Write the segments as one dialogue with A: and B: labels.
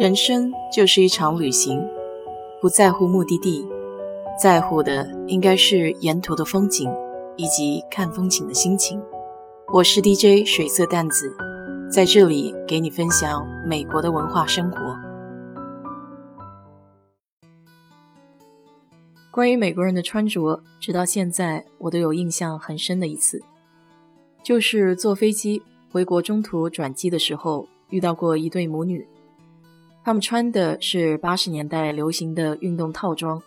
A: 人生就是一场旅行，不在乎目的地，在乎的应该是沿途的风景以及看风景的心情。我是 DJ 水色淡子，在这里给你分享美国的文化生活。关于美国人的穿着，直到现在我都有印象很深的一次，就是坐飞机回国中途转机的时候，遇到过一对母女。他们穿的是八十年代流行的运动套装，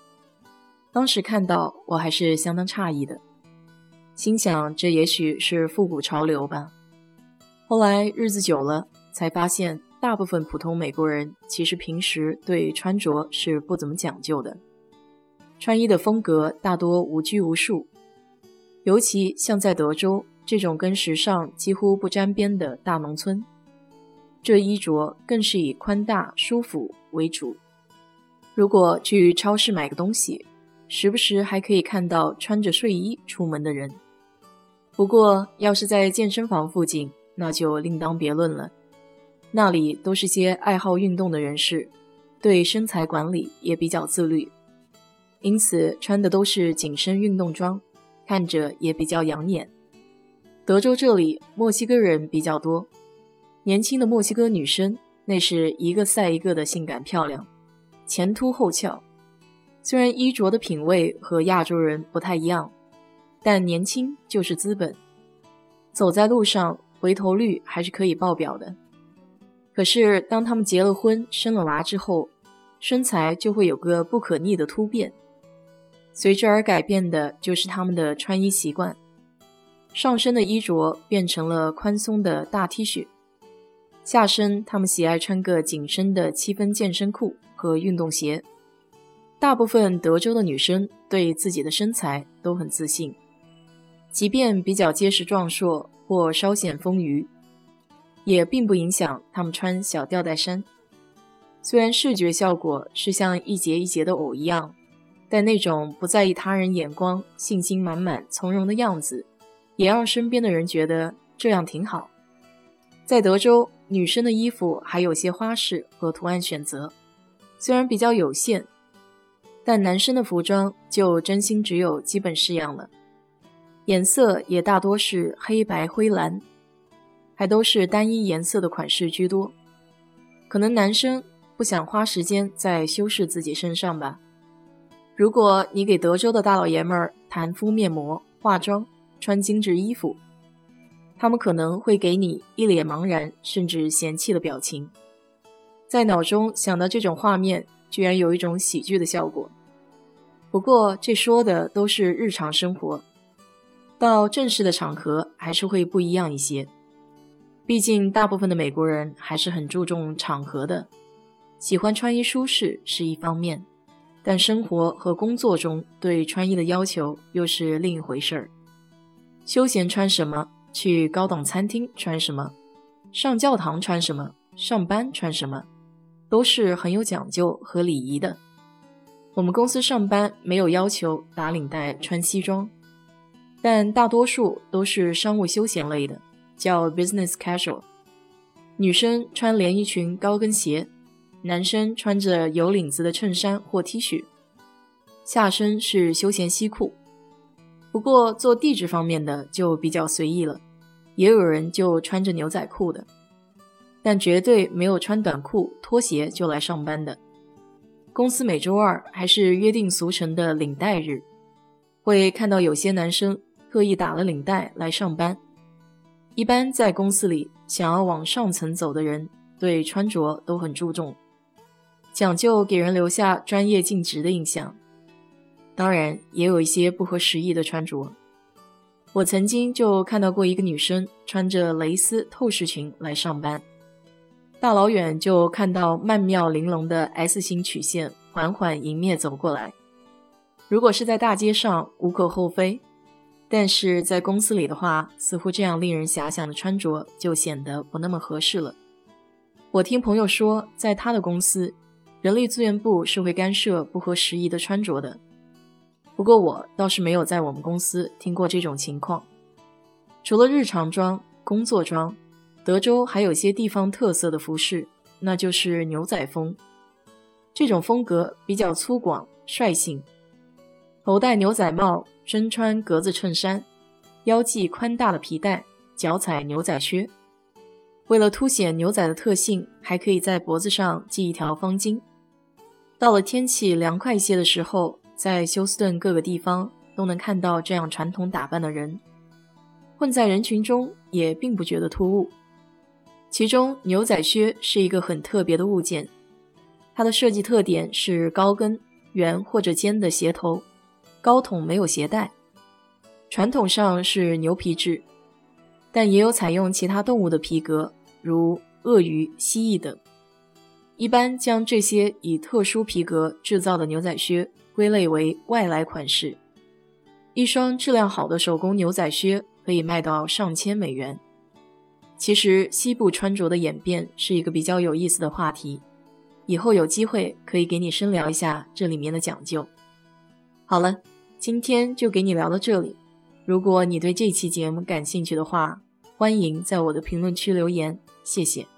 A: 当时看到我还是相当诧异的，心想这也许是复古潮流吧。后来日子久了，才发现大部分普通美国人其实平时对穿着是不怎么讲究的。穿衣的风格大多无拘无束，尤其像在德州这种跟时尚几乎不沾边的大农村，这衣着更是以宽大舒服为主。如果去超市买个东西，时不时还可以看到穿着睡衣出门的人。不过，要是在健身房附近，那就另当别论了。那里都是些爱好运动的人士，对身材管理也比较自律。因此，穿的都是紧身运动装，看着也比较养眼。德州这里墨西哥人比较多，年轻的墨西哥女生那是一个赛一个的性感漂亮，前凸后翘。虽然衣着的品味和亚洲人不太一样，但年轻就是资本，走在路上回头率还是可以爆表的。可是当他们结了婚、生了娃之后，身材就会有个不可逆的突变。随之而改变的就是他们的穿衣习惯，上身的衣着变成了宽松的大 T 恤，下身他们喜爱穿个紧身的七分健身裤和运动鞋。大部分德州的女生对自己的身材都很自信，即便比较结实壮硕或稍显丰腴，也并不影响她们穿小吊带衫。虽然视觉效果是像一节一节的藕一样。但那种不在意他人眼光、信心满满、从容的样子，也让身边的人觉得这样挺好。在德州，女生的衣服还有些花式和图案选择，虽然比较有限，但男生的服装就真心只有基本式样了，颜色也大多是黑白灰蓝，还都是单一颜色的款式居多。可能男生不想花时间在修饰自己身上吧。如果你给德州的大老爷们儿谈敷面膜、化妆、穿精致衣服，他们可能会给你一脸茫然甚至嫌弃的表情，在脑中想到这种画面，居然有一种喜剧的效果。不过这说的都是日常生活，到正式的场合还是会不一样一些。毕竟大部分的美国人还是很注重场合的，喜欢穿衣舒适是一方面。但生活和工作中对穿衣的要求又是另一回事儿。休闲穿什么，去高档餐厅穿什么，上教堂穿什么，上班穿什么，都是很有讲究和礼仪的。我们公司上班没有要求打领带穿西装，但大多数都是商务休闲类的，叫 business casual。女生穿连衣裙、高跟鞋。男生穿着有领子的衬衫或 T 恤，下身是休闲西裤。不过做地质方面的就比较随意了，也有人就穿着牛仔裤的，但绝对没有穿短裤拖鞋就来上班的。公司每周二还是约定俗成的领带日，会看到有些男生特意打了领带来上班。一般在公司里想要往上层走的人，对穿着都很注重。讲究给人留下专业尽职的印象，当然也有一些不合时宜的穿着。我曾经就看到过一个女生穿着蕾丝透视裙来上班，大老远就看到曼妙玲珑的 S 型曲线缓缓迎面走过来。如果是在大街上无可厚非，但是在公司里的话，似乎这样令人遐想的穿着就显得不那么合适了。我听朋友说，在他的公司。人力资源部是会干涉不合时宜的穿着的，不过我倒是没有在我们公司听过这种情况。除了日常装、工作装，德州还有些地方特色的服饰，那就是牛仔风。这种风格比较粗犷率性，头戴牛仔帽，身穿格子衬衫，腰系宽大的皮带，脚踩牛仔靴。为了凸显牛仔的特性，还可以在脖子上系一条方巾。到了天气凉快些的时候，在休斯顿各个地方都能看到这样传统打扮的人，混在人群中也并不觉得突兀。其中，牛仔靴是一个很特别的物件。它的设计特点是高跟、圆或者尖的鞋头，高筒没有鞋带。传统上是牛皮质，但也有采用其他动物的皮革，如鳄鱼、蜥蜴等。一般将这些以特殊皮革制造的牛仔靴归类为外来款式。一双质量好的手工牛仔靴可以卖到上千美元。其实，西部穿着的演变是一个比较有意思的话题。以后有机会可以给你深聊一下这里面的讲究。好了，今天就给你聊到这里。如果你对这期节目感兴趣的话，欢迎在我的评论区留言，谢谢。